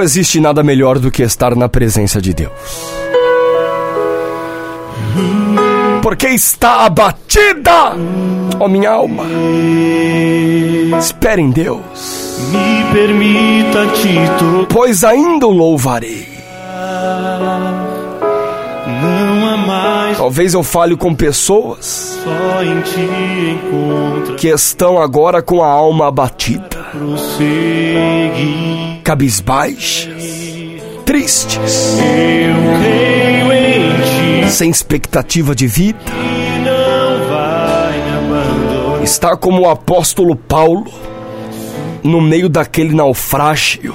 Não existe nada melhor do que estar na presença de Deus. Porque está abatida, ó minha alma. Espere em Deus. Me permita. Pois ainda o louvarei. Talvez eu fale com pessoas que estão agora com a alma abatida, prosseguir. cabisbaixas, tristes, Eu creio em ti, sem expectativa de vida. que não vai me abandonar. Está como o apóstolo Paulo no meio daquele naufrágio.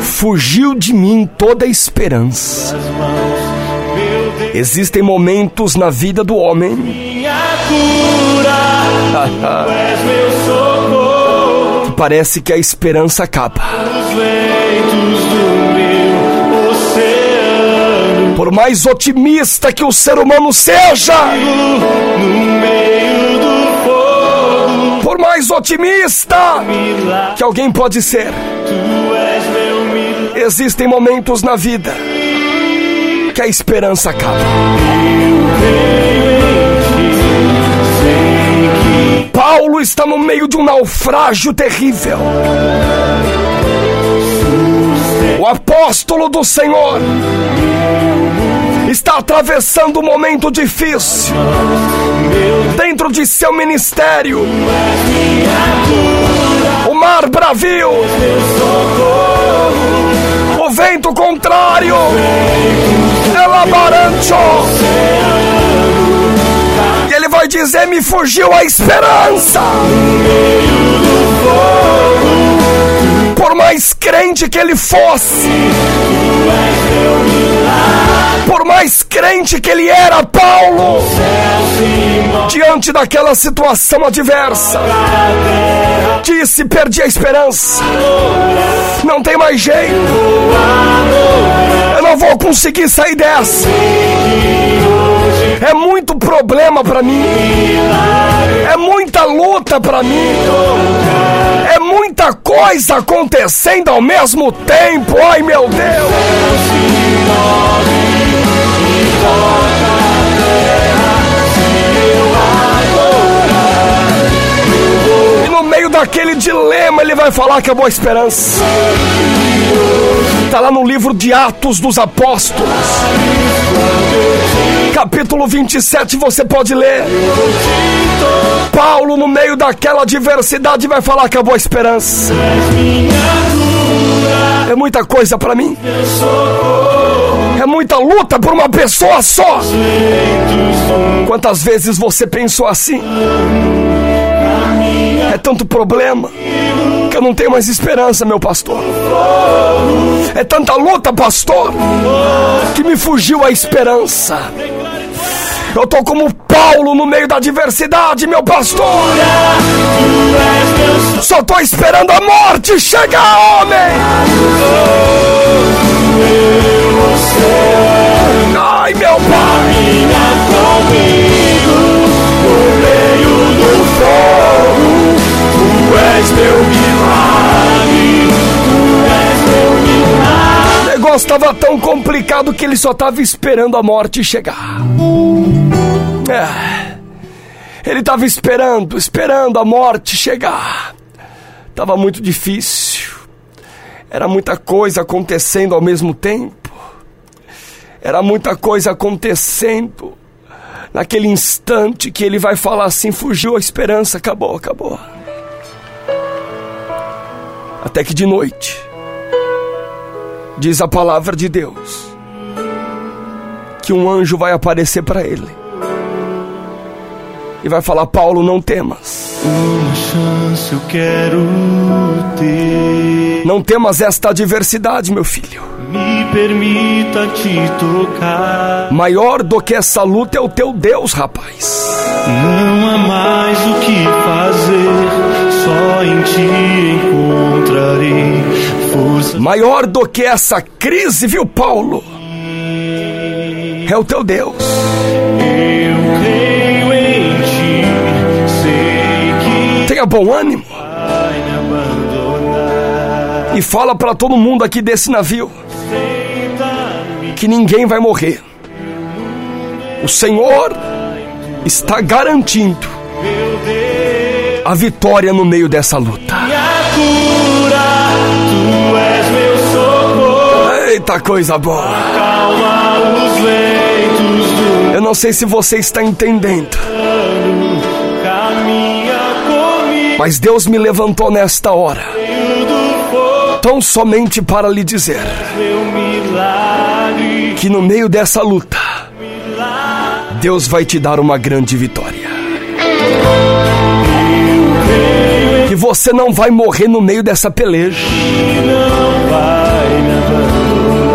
Fugiu de mim toda a esperança. Existem momentos na vida do homem minha cura. Tu és meu socorro. que parece que a esperança acaba. Os ventos do meu oceano. Por mais otimista que o ser humano seja, No meio do fogo, por mais otimista que alguém pode ser, existem momentos na vida que a esperança acaba. Paulo está no meio de um naufrágio terrível. O apóstolo do Senhor está atravessando um momento difícil dentro de seu ministério. O mar bravio, o vento contrário, ela barancho. E ele vai dizer: Me fugiu a esperança. Por mais crente que ele fosse, por mais crente que ele era, Paulo, diante daquela situação adversa, disse: Perdi a esperança, não tem mais jeito, vou conseguir sair dessa. É muito problema pra mim. É muita luta pra mim. É muita coisa acontecendo ao mesmo tempo. Ai, meu Deus. No meio daquele dilema, ele vai falar que é boa esperança. Está lá no livro de Atos dos Apóstolos. Capítulo 27, você pode ler. Paulo, no meio daquela adversidade, vai falar que é boa esperança. É muita coisa para mim. Muita luta por uma pessoa só. Quantas vezes você pensou assim? É tanto problema que eu não tenho mais esperança, meu pastor. É tanta luta, pastor, que me fugiu a esperança. Eu tô como Paulo no meio da adversidade, meu pastor. Só tô esperando a morte chegar, homem. Ai, meu pai. O negócio estava tão complicado que ele só estava esperando a morte chegar. É. Ele estava esperando, esperando a morte chegar. Tava muito difícil. Era muita coisa acontecendo ao mesmo tempo. Era muita coisa acontecendo. Naquele instante que ele vai falar assim: fugiu a esperança, acabou, acabou. Até que de noite, diz a palavra de Deus, que um anjo vai aparecer para ele e vai falar: Paulo, não temas. Uma chance eu quero ter. Não temas esta adversidade, meu filho. Me permita te tocar. Maior do que essa luta é o teu Deus, rapaz. Não há mais o que fazer. Só em ti encontrarei força. Maior do que essa crise, viu, Paulo? É o teu Deus. Eu creio em ti. Sei que Tenha bom ânimo. E fala para todo mundo aqui desse navio que ninguém vai morrer. O Senhor está garantindo a vitória no meio dessa luta. Eita coisa boa! Eu não sei se você está entendendo, mas Deus me levantou nesta hora. Tão somente para lhe dizer que no meio dessa luta, Deus vai te dar uma grande vitória. Que você não vai morrer no meio dessa peleja.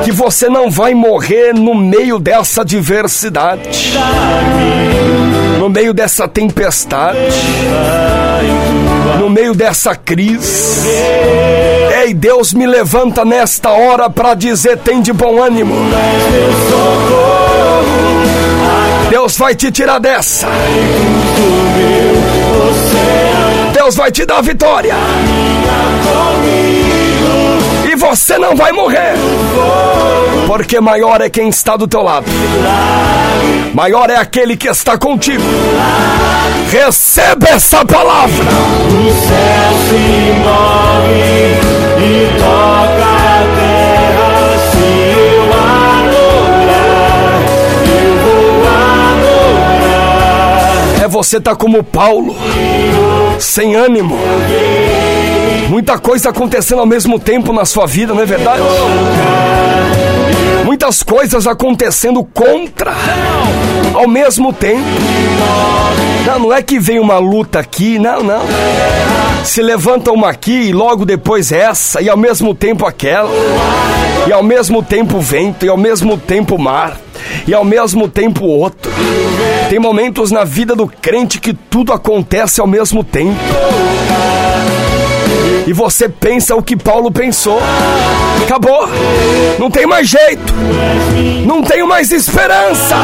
Que você não vai morrer no meio dessa adversidade. No meio dessa tempestade. No meio dessa crise. Ei, Deus me levanta nesta hora para dizer: tem de bom ânimo. Deus vai te tirar dessa. Deus vai te dar vitória. E você não vai morrer. Porque maior é quem está do teu lado. Maior é aquele que está contigo. Receba essa palavra. O céu se move e toca a terra. Se eu adorar, eu vou adorar. É você tá como Paulo, sem ânimo. Muita coisa acontecendo ao mesmo tempo na sua vida, não é verdade? Muitas coisas acontecendo contra ao mesmo tempo. Não, não é que vem uma luta aqui, não, não. Se levanta uma aqui e logo depois essa, e ao mesmo tempo aquela, e ao mesmo tempo vento, e ao mesmo tempo mar, e ao mesmo tempo outro. Tem momentos na vida do crente que tudo acontece ao mesmo tempo. E você pensa o que Paulo pensou. Acabou. Não tem mais jeito. Não tenho mais esperança.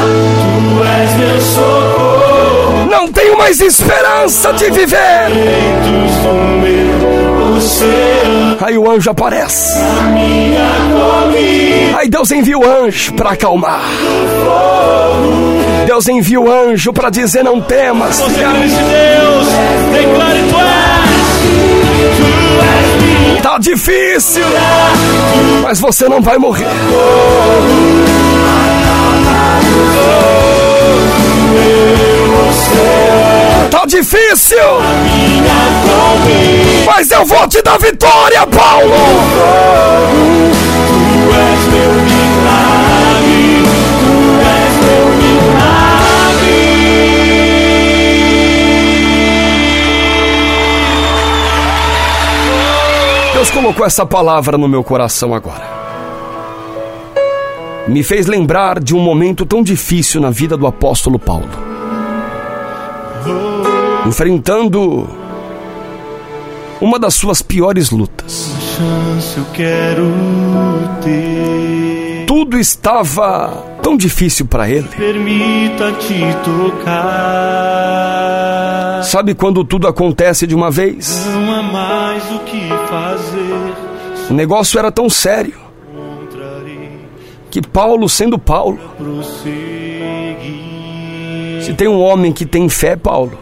Não tenho mais esperança de viver. Aí o anjo aparece. Aí Deus envia o anjo para acalmar. Deus envia o anjo para dizer: Não temas. Difícil, mas você não vai morrer. Tá difícil, mas eu vou te dar vitória, Paulo. Colocou essa palavra no meu coração agora. Me fez lembrar de um momento tão difícil na vida do apóstolo Paulo. Enfrentando uma das suas piores lutas. Tudo estava tão difícil para ele. Sabe quando tudo acontece de uma vez? O negócio era tão sério que Paulo, sendo Paulo, se tem um homem que tem fé, Paulo,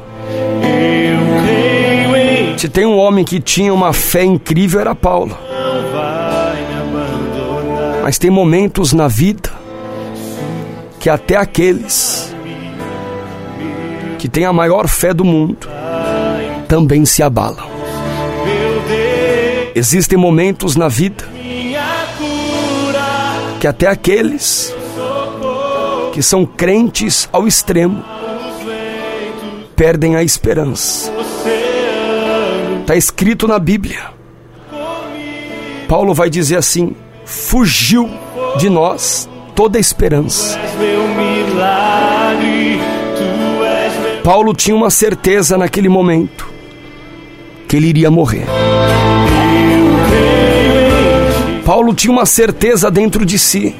se tem um homem que tinha uma fé incrível, era Paulo. Mas tem momentos na vida que até aqueles que têm a maior fé do mundo também se abalam. Existem momentos na vida que até aqueles que são crentes ao extremo perdem a esperança. Está escrito na Bíblia. Paulo vai dizer assim: fugiu de nós toda a esperança. Paulo tinha uma certeza naquele momento que ele iria morrer. Paulo tinha uma certeza dentro de si,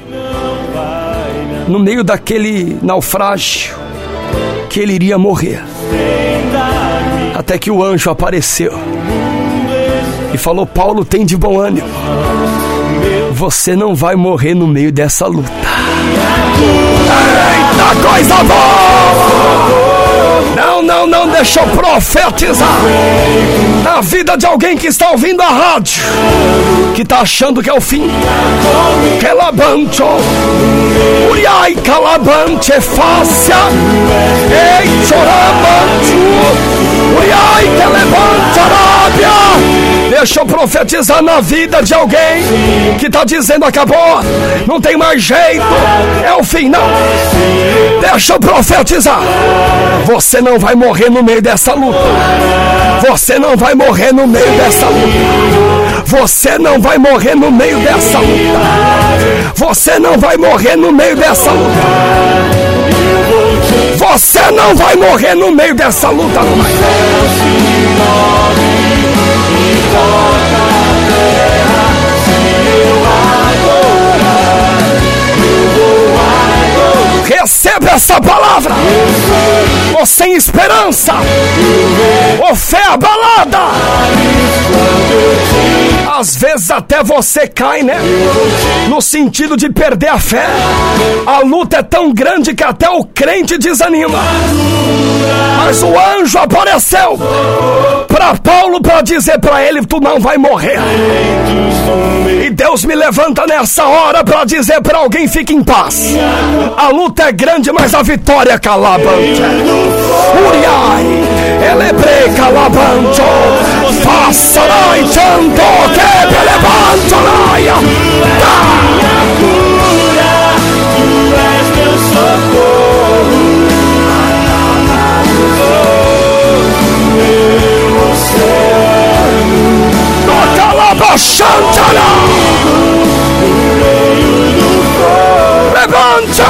no meio daquele naufrágio, que ele iria morrer. Até que o anjo apareceu e falou: Paulo, tem de bom ânimo. Você não vai morrer no meio dessa luta. Eita coisa boa! Não, não, não, deixa eu profetizar. Na vida de alguém que está ouvindo a rádio, que está achando que é o fim. Calabancho, Uriai calabante, fácia, profetizar na vida de alguém que está dizendo acabou, não tem mais jeito, é o fim, não. Deixa eu profetizar. Você não vai morrer no meio dessa luta. Você não vai morrer no meio dessa luta. Você não vai morrer no meio dessa luta. Você não vai morrer no meio dessa luta. Você não vai morrer no meio dessa luta, não vai. Receba essa palavra. Ou sem esperança, ou fé abalada. Às vezes até você cai, né? No sentido de perder a fé. A luta é tão grande que até o crente desanima. Mas o anjo apareceu para Paulo para dizer para ele: Tu não vai morrer. E Deus me levanta nessa hora para dizer para alguém: Fique em paz. A luta é grande, mas a vitória é calabante. Uriai, elebre lá e chanto que te levanto laia. Calabachantara. Levanta!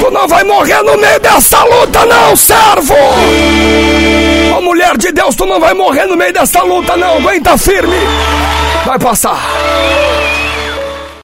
Tu não vai morrer no meio dessa luta, não, servo! Mulher de Deus, tu não vai morrer no meio dessa luta, não. Aguenta firme. Vai passar.